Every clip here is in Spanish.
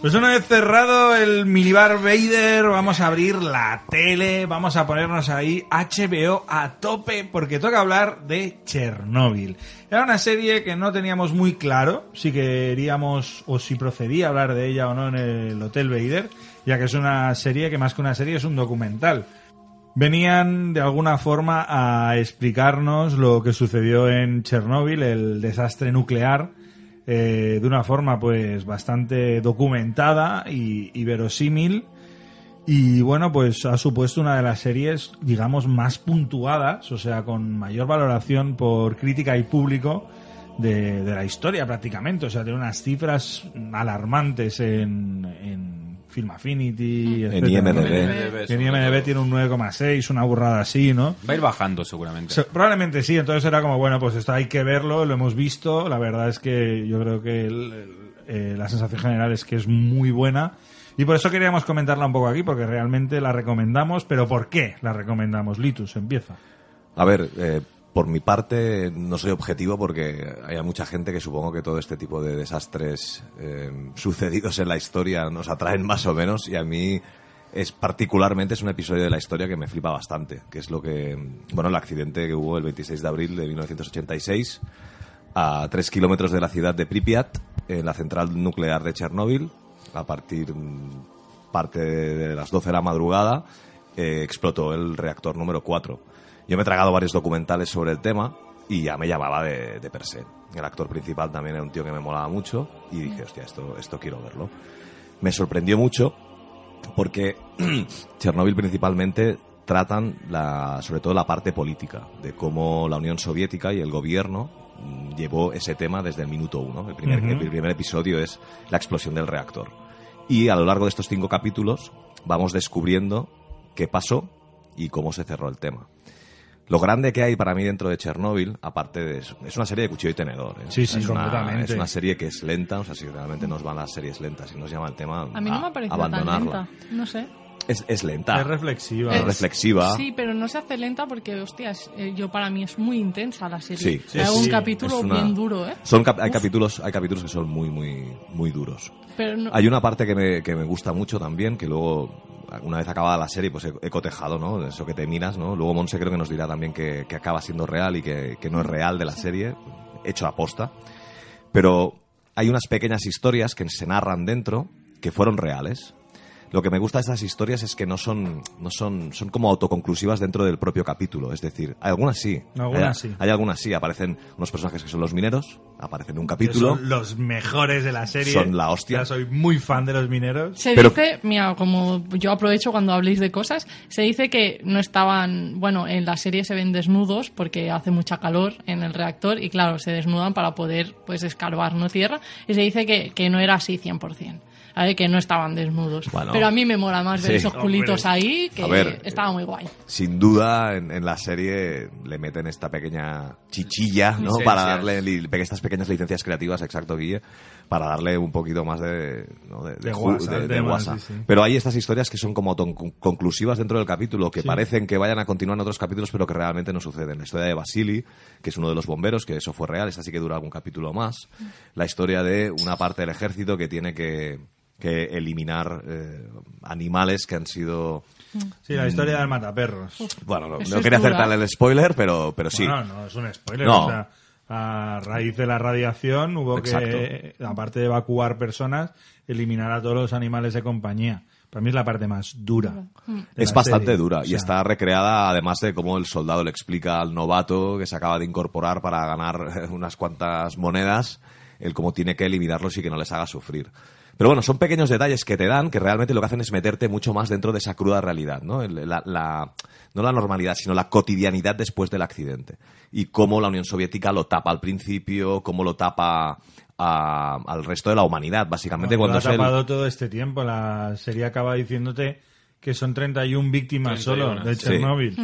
Pues una vez cerrado el minibar Vader, vamos a abrir la tele, vamos a ponernos ahí HBO a tope, porque toca hablar de Chernóbil. Era una serie que no teníamos muy claro si queríamos o si procedía a hablar de ella o no en el Hotel Vader, ya que es una serie que más que una serie es un documental. Venían de alguna forma a explicarnos lo que sucedió en Chernóbil, el desastre nuclear, eh, de una forma pues bastante documentada y, verosímil. Y bueno pues ha supuesto una de las series digamos más puntuadas o sea con mayor valoración por crítica y público de, de la historia prácticamente. O sea tiene unas cifras alarmantes en Film Affinity En etcétera, ¿no? IMDb. en IMDb tiene un 9,6 una burrada así ¿no? Va a ir bajando seguramente. Se- Probablemente sí, entonces era como, bueno, pues esto hay que verlo, lo hemos visto. La verdad es que yo creo que el- el- eh, la sensación general es que es muy buena. Y por eso queríamos comentarla un poco aquí, porque realmente la recomendamos. Pero ¿por qué la recomendamos? Litus, empieza. A ver, eh, por mi parte no soy objetivo porque hay mucha gente que supongo que todo este tipo de desastres eh, sucedidos en la historia nos atraen más o menos y a mí es particularmente es un episodio de la historia que me flipa bastante, que es lo que, bueno, el accidente que hubo el 26 de abril de 1986 a tres kilómetros de la ciudad de Pripyat, en la central nuclear de Chernóbil, a partir parte de las 12 de la madrugada, eh, explotó el reactor número 4. Yo me he tragado varios documentales sobre el tema y ya me llamaba de, de per se. El actor principal también era un tío que me molaba mucho y dije, hostia, esto, esto quiero verlo. Me sorprendió mucho porque Chernóbil principalmente tratan la, sobre todo la parte política, de cómo la Unión Soviética y el gobierno mm, llevó ese tema desde el minuto uno. El primer, el primer episodio es la explosión del reactor. Y a lo largo de estos cinco capítulos vamos descubriendo qué pasó y cómo se cerró el tema. Lo grande que hay para mí dentro de Chernóbil, aparte de eso, es una serie de cuchillo y tenedor. ¿eh? Sí, sí, es una, completamente. es una serie que es lenta, o sea, si realmente nos van las series lentas y nos llama el tema, A mí no me ha parecido tan abandonarla. lenta. No sé. Es, es lenta. Es reflexiva. Es reflexiva. Sí, pero no se hace lenta porque, hostias, eh, yo para mí es muy intensa la serie. Sí, sí, Hay un sí. capítulo una- bien duro, ¿eh? Son cap- hay capítulos, hay capítulos que son muy, muy, muy duros. Pero no- Hay una parte que me, que me gusta mucho también, que luego, una vez acabada la serie, pues he, he cotejado, ¿no? Eso que te miras, ¿no? Luego Monse creo que nos dirá también que, que acaba siendo real y que, que no es real de la serie, hecho a posta. Pero hay unas pequeñas historias que se narran dentro que fueron reales. Lo que me gusta de estas historias es que no son, no son, son como autoconclusivas dentro del propio capítulo. Es decir, hay algunas sí. Algunas hay, sí. Hay algunas sí. Aparecen unos personajes que son los mineros, aparecen en un capítulo. Son los mejores de la serie. Son la hostia. Ya soy muy fan de los mineros. Se Pero- dice, mira, como yo aprovecho cuando habléis de cosas, se dice que no estaban, bueno, en la serie se ven desnudos porque hace mucha calor en el reactor y claro, se desnudan para poder pues escarbar, ¿no? Tierra. Y se dice que, que no era así 100%. ¿Vale? Que no estaban desnudos. Bueno. Pero a mí me mola más ver Sí. esos culitos ahí, que A ver, estaba muy guay. sin duda en, en la serie le meten esta pequeña chichilla, ¿no? Licencias. Para darle li- estas pequeñas licencias creativas, exacto, Guille, para darle un poquito más de, ¿no? de, De de- el de tema, guasa. sí, sí. Pero hay estas historias que son como ton- conclusivas dentro del capítulo, que Sí. parecen que vayan a continuar en otros capítulos, pero que realmente no suceden. La historia de Basili, que es uno de los bomberos, que eso fue real, esta sí que dura algún capítulo más. La historia de una parte del ejército que tiene que, que eliminar eh, animales que han sido Sí, la historia del mataperros. bueno, no, quería dura. acertarle el spoiler, pero, pero sí. Bueno, no, es un spoiler. No. O sea, a raíz de la radiación hubo que, aparte de evacuar personas, eliminar a todos los animales de compañía. Para mí es la parte más dura. de es bastante serie. dura O y sea, está recreada además de cómo el soldado le explica al novato que se acaba de incorporar para ganar unas cuantas monedas el cómo tiene que eliminarlos y que no les haga sufrir. Pero bueno, son pequeños detalles que te dan que realmente lo que hacen es meterte mucho más dentro de esa cruda realidad, ¿no? La- la- no la normalidad, sino la cotidianidad después del accidente. Y cómo la Unión Soviética lo tapa al principio, cómo lo tapa a- al resto de la humanidad, básicamente. Bueno, cuando lo ha es el- tapado todo este tiempo. La serie acaba diciéndote que son 31 víctimas 31, solo de sí. Chernobyl.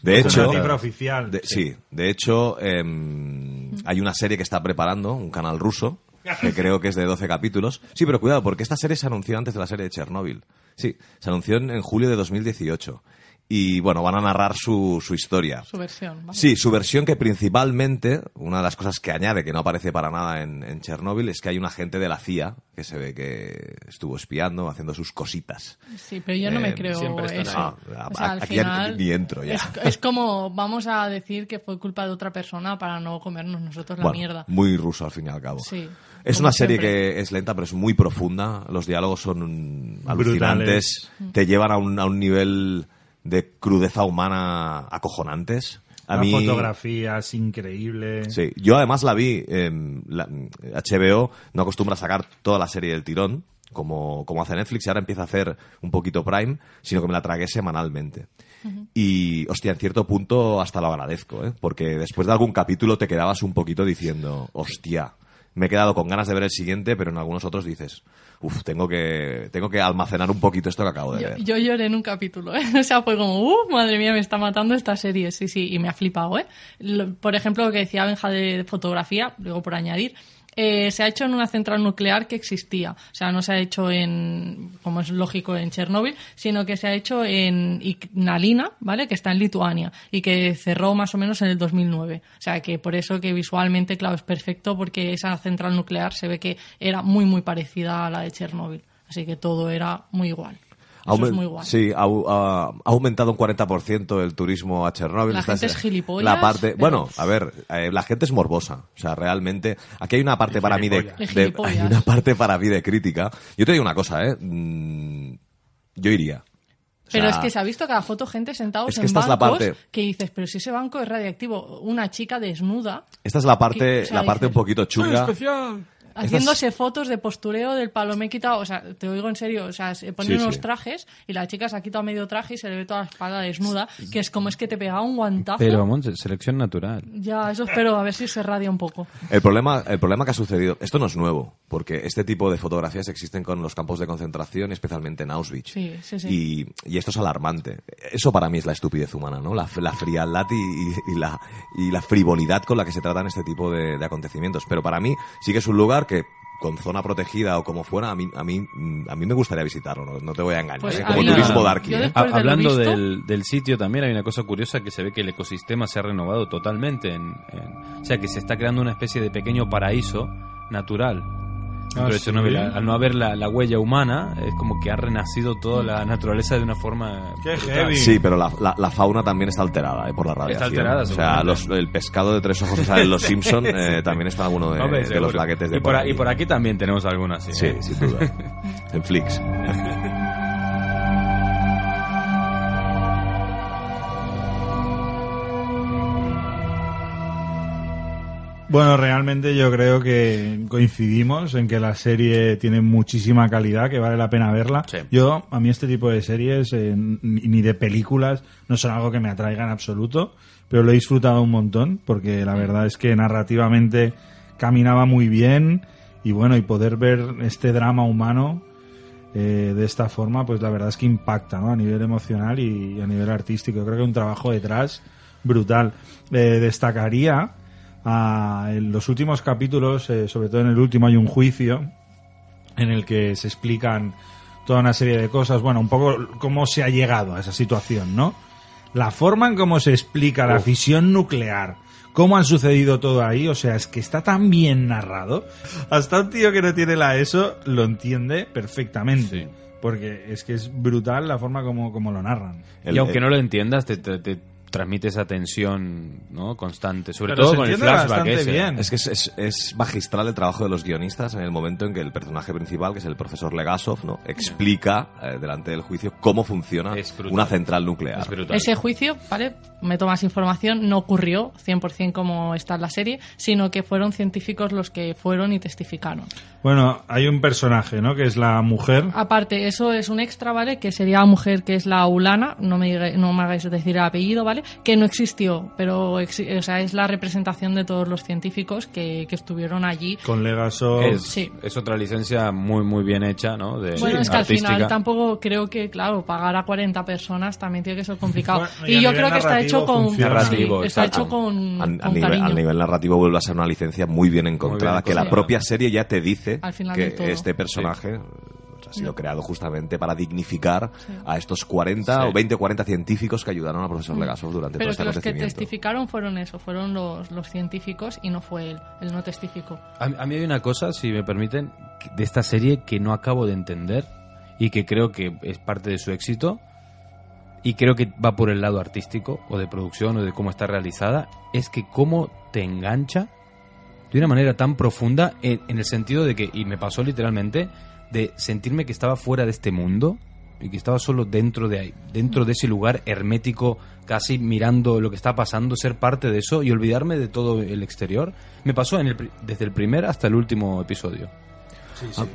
De Es hecho, una cifra oficial. de- sí, de hecho, em, hay una serie que está preparando, un canal ruso, que creo que es de 12 capítulos. Sí, pero cuidado, porque esta serie se anunció antes de la serie de Chernóbil. Sí, se anunció en, en julio de 2018. Y bueno, van a narrar su, su historia. Su versión. ¿vale? Sí, su versión que principalmente, una de las cosas que añade, que no aparece para nada en, en Chernóbil, es que hay un agente de la CIA que se ve que estuvo espiando, haciendo sus cositas. Sí, pero yo no me Eh, creo eso. ahí. O sea, al Aquí ya ni- ni entro ya. Es, es como vamos a decir que fue culpa de otra persona para no comernos nosotros la Bueno, mierda. Muy ruso al fin y al cabo. Sí, Es una serie siempre. que es lenta, pero es muy profunda. Los diálogos son mm, Brutales. alucinantes. Te llevan a un, a un nivel de crudeza humana acojonantes. A La mí, fotografía es increíble. Sí, yo además la vi. em, la- HBO no acostumbra a sacar toda la serie del tirón, como, como hace Netflix, y ahora empieza a hacer un poquito Prime, sino que me la tragué semanalmente. Y, hostia, en cierto punto hasta lo agradezco, ¿eh? porque después de algún capítulo te quedabas un poquito diciendo, hostia, me he quedado con ganas de ver el siguiente, pero en algunos otros dices, uff, tengo que, tengo que almacenar un poquito esto que acabo de Yo, ver. yo lloré en un capítulo, ¿eh? O sea, fue como, uh, madre mía, me está matando esta serie. Sí, sí, y me ha flipado, ¿eh? Lo- por ejemplo, lo que decía Benja de fotografía, luego por añadir, eh, se ha hecho en una central nuclear que existía. O sea, no se ha hecho en, como es lógico, en Chernóbil, sino que se ha hecho en Ignalina, ¿vale? Que está en Lituania y que cerró más o menos en el 2009. O sea, que por eso que visualmente, claro, es perfecto porque esa central nuclear se ve que era muy, muy parecida a la de Chernóbil. Así que todo era muy igual. Eso es muy guay. Sí, ha, ha- ha aumentado un 40% el turismo a Chernóbil. La Esta gente es gilipollas, La parte, pero- bueno, a ver, eh, la gente es morbosa. O sea, realmente, aquí hay una parte para mí de. De de- hay una parte para mí de crítica. Yo te digo una cosa, eh, mm, yo iría. O Pero sea, es que se ha visto cada foto gente sentados es que en esta es la bancos parte- que dices, pero si ese banco es radiactivo, una chica desnuda Esta es la parte, que- o sea, la parte dices, un poquito chunga. Haciéndose fotos de postureo del palo me he quitado, o sea, te oigo en serio, o sea, se ponen Sí, unos sí. trajes y la chica se ha quitado medio traje y se le ve toda la espalda desnuda, que es como es que te pegaba un guantazo. Pero, Monse, selección natural. Ya, eso espero, a ver si se radia un poco. El problema, el problema que ha sucedido, esto no es nuevo, porque este tipo de fotografías existen con los campos de concentración, especialmente en Auschwitz. Sí, sí, sí. Y, y esto es alarmante. Eso para mí es la estupidez humana, ¿no? La, la frialdad y, y- y la, y la frivolidad con la que se tratan este tipo de, de acontecimientos. Pero para mí sí que es un lugar que con zona protegida o como fuera, a mí, a mí, mm, a mí me gustaría visitarlo, no, no te voy a engañar. Pues ¿eh? Como turismo ¿eh? de hablando visto- del, del sitio también hay una cosa curiosa que se ve que el ecosistema se ha renovado totalmente. en- en- o sea, que se está creando una especie de pequeño paraíso natural. Dentro de ¿sí? Chernobyl. Al al no haber la, la huella humana, es como que ha renacido toda la naturaleza de una forma. Qué brutal. heavy. Sí, pero la, la- la fauna también está alterada ¿eh? por la radiación. alterada, o sea, los- el pescado de tres ojos que sale en Los Simpson eh, también está en alguno de, Hombre, de los laguetes de y por, ahí. y por aquí también tenemos algunas, sí. Sí, ¿eh? sin duda. en Flix. Bueno, realmente yo creo que coincidimos en que la serie tiene muchísima calidad, que vale la pena verla. Sí. Yo, a mí este tipo de series, eh, ni de películas, no son algo que me atraiga en absoluto, pero lo he disfrutado un montón, porque la verdad es que narrativamente caminaba muy bien, y bueno, y poder ver este drama humano eh, de esta forma, pues la verdad es que impacta, ¿no? A nivel emocional y a nivel artístico. Creo que un trabajo detrás brutal. Eh, destacaría a- en los últimos capítulos, eh, sobre todo en el último, hay un juicio en el que se explican toda una serie de cosas. Bueno, un poco cómo se ha llegado a esa situación, ¿no? La forma en cómo se explica la fisión nuclear, cómo ha sucedido todo ahí, o sea, es que está tan bien narrado. Hasta un tío que no tiene la ESO lo entiende perfectamente. Sí. Porque es que es brutal la forma como, como lo narran. El- y aunque el- no lo entiendas, te, te- te- transmite esa tensión ¿no? constante, sobre Pero todo con el flashback bastante ese. bien. Es que es, es- es magistral el trabajo de los guionistas en el momento en que el personaje principal, que es el profesor Legasov, ¿no? explica eh, delante del juicio cómo funciona una central nuclear. Ese juicio, ¿vale? Meto más información, no ocurrió 100% como está en la serie, sino que fueron científicos los que fueron y testificaron. Bueno, hay un personaje, ¿no? Que es la mujer. Aparte, eso es un extra, ¿vale? Que sería la mujer que es la Ulana, no me, no me hagáis decir el apellido, ¿vale? Que no existió, pero o sea, es la representación de todos los científicos que, que estuvieron allí. Con Legasov. Es, Sí. es otra licencia muy muy bien hecha, ¿no? De, Bueno, es que al final tampoco creo que, claro, pagar a 40 personas también tiene que ser complicado. Bueno, y yo creo que está hecho con, funciona. Narrativo, sí, está hecho con, A, a con nivel, a nivel narrativo vuelve a ser una licencia muy bien encontrada, que la propia serie ya te dice Al final que este personaje ha sido creado justamente para dignificar Sí. a estos 40 Sí. o 20 o 40 científicos que ayudaron al profesor Legasov durante todo Pero este que los que testificaron fueron eso, fueron los, los científicos y no fue él, él no testificó. A, a mí hay una cosa, si me permiten, de esta serie que no acabo de entender y que creo que es parte de su éxito y creo que va por el lado artístico o de producción o de cómo está realizada, es que cómo te engancha de una manera tan profunda en, en el sentido de que, y me pasó literalmente, de sentirme que estaba fuera de este mundo y que estaba solo dentro de ahí, dentro de ese lugar hermético, casi mirando lo que está pasando, ser parte de eso y olvidarme de todo el exterior. Me pasó en el, desde el primer hasta el último episodio.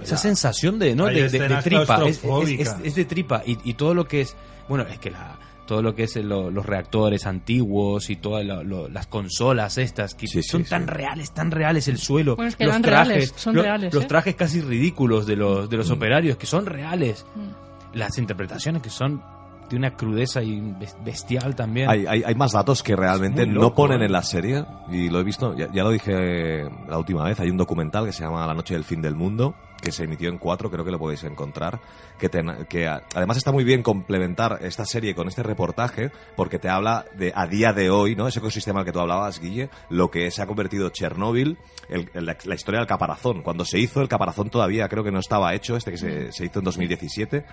Esa sensación de, ¿no? De, de- de escenas tripa, es, es- claustrofóbicas. es- es de tripa y, y todo lo que es, bueno, es que la, todo lo que es lo- los reactores antiguos y todas lo- las consolas estas que Sí, son sí. tan reales, tan reales el suelo, Bueno, es que los eran trajes, reales, son lo- reales, los ¿eh? trajes casi ridículos de los de los Mm. operarios que son reales, Mm. las interpretaciones que son de una crudeza y bes- bestial también. Hay, hay, hay más datos que realmente no ponen ¿eh? en la serie y lo he visto, ya, ya lo dije la última vez, hay un documental que se llama La noche del fin del mundo que se emitió en cuatro, creo que lo podéis encontrar, que, te- que además está muy bien complementar esta serie con este reportaje porque te habla de a día de hoy, ¿no? Ese ecosistema al que tú hablabas, Guille, lo que se ha convertido Chernóbil, el- el- la, la historia del caparazón. Cuando se hizo el caparazón todavía creo que no estaba hecho, este que se, se hizo en 2017.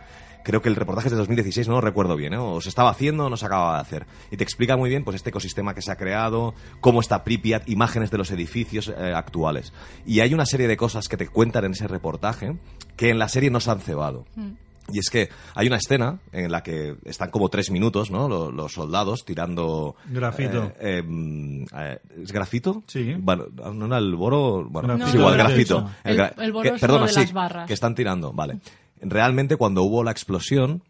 Creo que el reportaje es de 2016, no lo recuerdo bien, ¿eh? o se estaba haciendo o no se acababa de hacer. Y te explica muy bien pues este ecosistema que se ha creado, cómo está Pripyat, imágenes de los edificios eh, actuales. Y hay una serie de cosas que te cuentan en ese reportaje que en la serie no se han cebado. Y es que hay una escena en la que están como tres minutos, ¿no? Los, los soldados tirando... Grafito. eh, em, eh, ¿Es grafito? Sí. Bueno, no era el boro... Bueno, Grafito es igual, grafito. El- gra- el boro que- es perdona, de sí, las barras. que están tirando, vale. Realmente cuando hubo la explosión,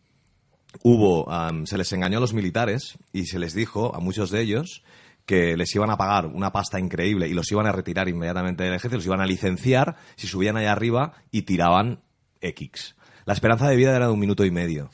hubo, am, se les engañó a los militares y se les dijo a muchos de ellos que les iban a pagar una pasta increíble y los iban a retirar inmediatamente del ejército, los iban a licenciar si subían allá arriba y tiraban X. La esperanza de vida era de un minuto y medio.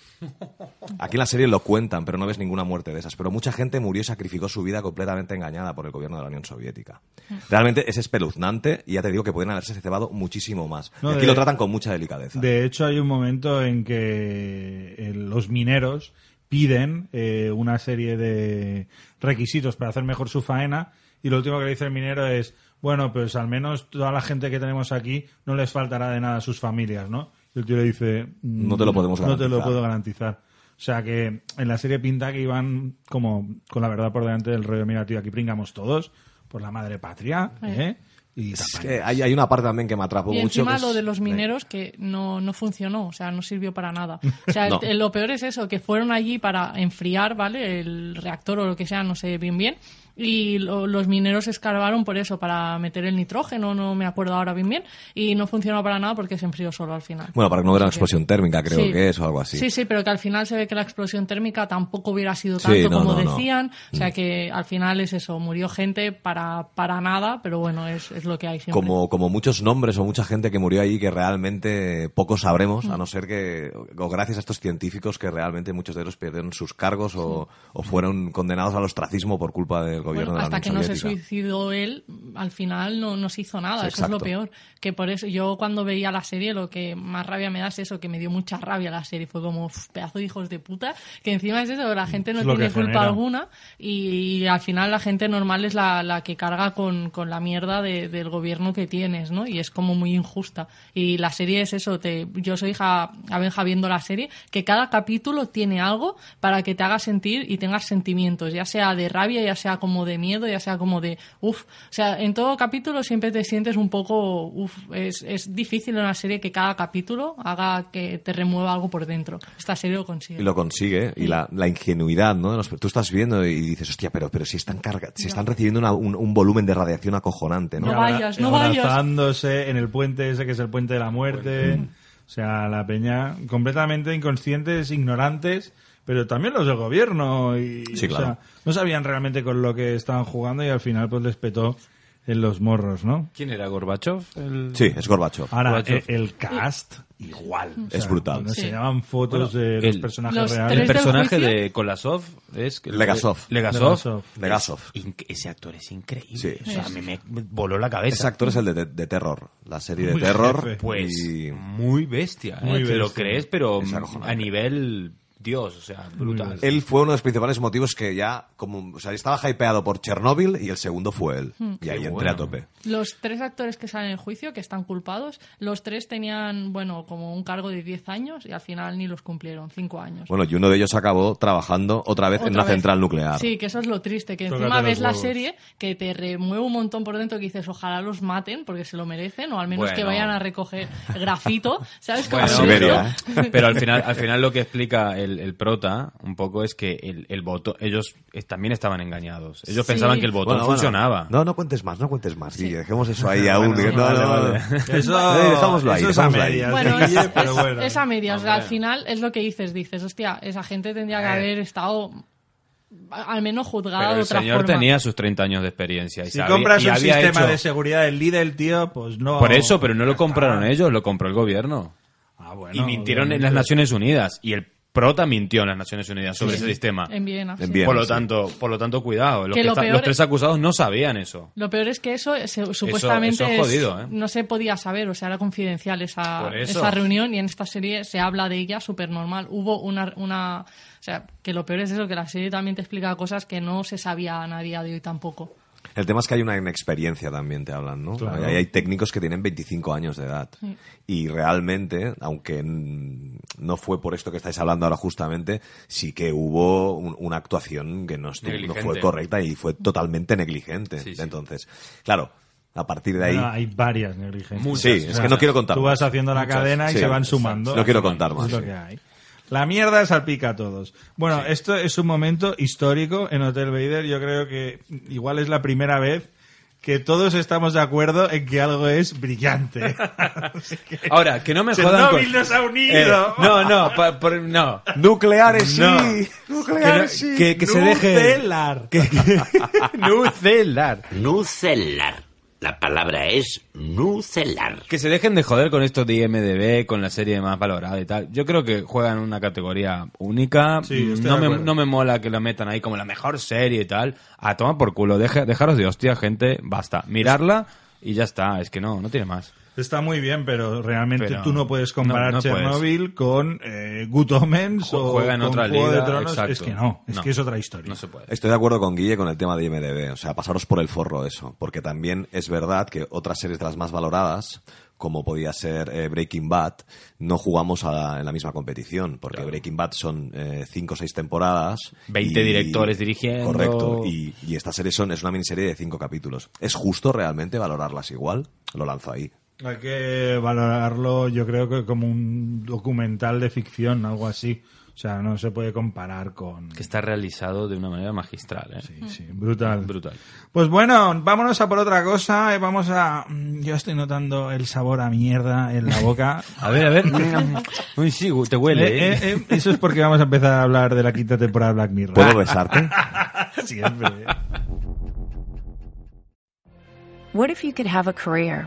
Aquí en la serie lo cuentan, pero no ves ninguna muerte de esas. Pero mucha gente murió y sacrificó su vida completamente engañada por el gobierno de la Unión Soviética. Realmente es espeluznante y ya te digo que pueden haberse cebado muchísimo más. No, y aquí de- lo tratan con mucha delicadeza. De hecho, hay un momento en que eh, los mineros piden eh, una serie de requisitos para hacer mejor su faena y lo último que le dice el minero es, bueno, pues al menos toda la gente que tenemos aquí no les faltará de nada a sus familias, ¿no? Y el tío le dice, "Mm, No te lo podemos No te lo garantizar". puedo garantizar. O sea que en la serie pinta que iban como con la verdad por delante del rollo, mira, tío, aquí pringamos todos por la madre patria, ¿eh? Y Es que hay, hay una parte también que me atrapó Y mucho. encima que es- lo de los mineros que no, no funcionó, o sea, no sirvió para nada. O sea, No. el- lo peor es eso, que fueron allí para enfriar, ¿vale? El reactor o lo que sea, no sé bien bien. Y lo- los mineros escarbaron por eso, para meter el nitrógeno, no me acuerdo ahora bien bien. Y no funcionó para nada porque se enfrió solo al final. Bueno, para que no hubiera una que- explosión térmica, creo Sí. que es, o algo así. Sí, sí, pero que al final se ve que la explosión térmica tampoco hubiera sido Sí, tanto no, como no, no. decían. O Mm. sea que al final es eso, murió gente para, para nada, pero bueno, es, es lo que hay siempre. Como, como muchos nombres o mucha gente que murió ahí que realmente poco sabremos, Mm. a no ser que, o gracias a estos científicos que realmente muchos de ellos perdieron sus cargos o, o fueron condenados al ostracismo por culpa del gobierno Bueno, de la hasta Unión que no se suicidó él, al final no, no se hizo nada. Sí, eso es lo exacto. peor. Que por eso yo cuando veía la serie lo que más rabia me da es eso, que me dio mucha rabia la serie. Fue como "Uf, pedazo de hijos de puta. Que encima es eso, la gente no Es tiene culpa genera. alguna y, al final la gente normal es la, la que carga con, con la mierda de- del gobierno que tienes, ¿no? Y es como muy injusta. Y la serie es eso, te, yo soy hija a Benja viendo la serie, que cada capítulo tiene algo para que te haga sentir y tengas sentimientos, ya sea de rabia, ya sea como de miedo, ya sea como de uff. O sea, en todo capítulo siempre te sientes un poco uff. Es, es difícil en una serie que cada capítulo haga que te remueva algo por dentro. Esta serie lo consigue. Y lo consigue. Y la, la ingenuidad, ¿no? tú estás viendo y dices, hostia, pero, pero si están carga, si están recibiendo una- un, un volumen de radiación acojonante, ¿no? No vayas, no vayas. abrazándose en el puente ese que es el puente de la muerte. O sea, la peña completamente inconscientes, ignorantes, pero también los del gobierno. Y, Sí, o claro. sea, no sabían realmente con lo que estaban jugando y al final pues les petó en los morros, ¿no? ¿Quién era Gorbachev? El- Sí, es Gorbachev. Ahora, Gorbachev. eh, el cast, igual. O Es brutal. Sí. enseñaban fotos Bueno, de los el- personajes los reales. El ¿Tres del personaje de Kolasov es... Legasov. Legasov. Legasov. Ese actor es increíble. Sí. O sea, a mí me voló la cabeza. Ese actor es el de, de, de Terror, la serie de Muy Terror. jefe. Pues y- muy bestia, ¿eh? Muy Te lo bestia. crees, pero a nivel Dios, o sea, brutal. Él fue uno de los principales motivos que ya, como, o sea, estaba hypeado por Chernobyl y el segundo fue él. Y ahí Qué entré bueno. a tope. Los tres actores que salen en el juicio, que están culpados, los tres tenían, bueno, como un cargo de 10 años y al final ni los cumplieron, 5 años. Bueno, y uno de ellos acabó trabajando otra vez en Otra una vez. central nuclear. Sí, que eso es lo triste, que Tócate encima ves la huevos. serie que te remueve un montón por dentro que dices, ojalá los maten porque se lo merecen o al menos que Bueno. vayan a recoger grafito, ¿sabes? Bueno, eso. Siberia, pero, pero al final, al final lo que explica el, el prota un poco es que el, el botón, ellos eh, también estaban engañados. Ellos Sí. pensaban que el botón Bueno, bueno. funcionaba. No, no cuentes más, no cuentes más. Guille, dejemos eso ahí aún. Bueno, no, vale, no, vale. no. Eso, Eh, dejámoslo ahí, eso es a dejámoslo ahí. medias, Bueno, ¿eh, es, Guille? Pero es- bueno. es a medias. o sea, al final es lo que dices. Dices, hostia, esa gente tendría que haber estado al menos juzgada Pero de el otra señor forma. tenía sus 30 años de experiencia. Y Si sabía- compras y un había sistema hecho- de seguridad del líder, tío, pues no... Por eso, pero no lo compraron ellos, lo compró el gobierno. Ah, bueno, y mintieron en las Naciones Unidas. Y el prota mintió en las Naciones Unidas sobre Sí. ese sistema. En Viena. En sí. Viena. Por lo sí. tanto, por lo tanto, cuidado. Los, Que que lo está- peor los es- tres acusados no sabían eso. Lo peor es que eso se- supuestamente eso es es- jodido, ¿eh? no se podía saber, o sea, era confidencial esa, esa reunión y en esta serie se habla de ella súper normal. Hubo una, una... O sea, que lo peor es eso, que la serie también te explica cosas que no se sabían a día de hoy tampoco. El tema es que hay una inexperiencia también, te hablan, ¿no? Claro. Hay, hay técnicos que tienen 25 años de edad. Y realmente, aunque no fue por esto que estáis hablando ahora justamente, sí que hubo un- una actuación que no, estuvo- no fue correcta y fue totalmente negligente. Sí, sí. Entonces, claro, a partir de ahí... Bueno, hay varias negligencias. Muchas. Sí, es que no quiero contar Tú más. vas haciendo la Muchas. cadena y Sí, se van exacto. sumando. No quiero contar Es más, lo sí. Que. La mierda salpica a todos. Bueno, esto es un momento histórico en Hotel Vader. Yo creo que igual es la primera vez que todos estamos de acuerdo en que algo es brillante. Que- Ahora, que no me jodan con... Nos ha unido. Eh, no, no, pa- por- no. Nucleares, sí. Que, Nucleares, no- sí. que, que se deje... Nucelar. Que, que- Nucelar. Nucelar. La palabra es nucelar. Que se dejen de joder con esto de IMDB, con la serie más valorada y tal. Yo creo que juegan una categoría única. Sí, estoy no, me, no me mola que lo metan ahí como la mejor serie y tal. A tomar por culo. Deja- dejaros de hostia, gente. Basta. Mirarla y ya está. Es que no, no tiene más. Está muy bien, pero realmente Pero tú no puedes comparar no- no puedes. Chernobyl con eh, Good Omens o juega en con otra Juego liga, de Tronos. exacto. Es que no, es No. que es otra historia. No se puede. Estoy de acuerdo con Guille con el tema de IMDB, o sea, pasaros por el forro eso, porque también es verdad que otras series de las más valoradas, como podía ser eh, Breaking Bad, no jugamos a la- en la misma competición, porque Breaking Bad son eh, cinco o seis temporadas. 20 directores dirigiendo. Correcto, y, y esta serie son, es una miniserie de cinco capítulos. ¿Es justo realmente valorarlas igual? Lo lanzo ahí. Hay que valorarlo, yo creo que como un documental de ficción, algo así. O sea, no se puede comparar con... Que está realizado de una manera magistral, ¿eh? Sí, sí, brutal. Brutal. Pues bueno, vámonos a por otra cosa. eh, Vamos a... mm, Yo estoy notando el sabor a mierda en la boca. A ver, a ver. Uy, sí, te huele, Eh, ¿eh? eh, eh, eso es porque vamos a empezar a hablar de la quinta temporada de Black Mirror. ¿Puedo besarte? Siempre. What if you could have a career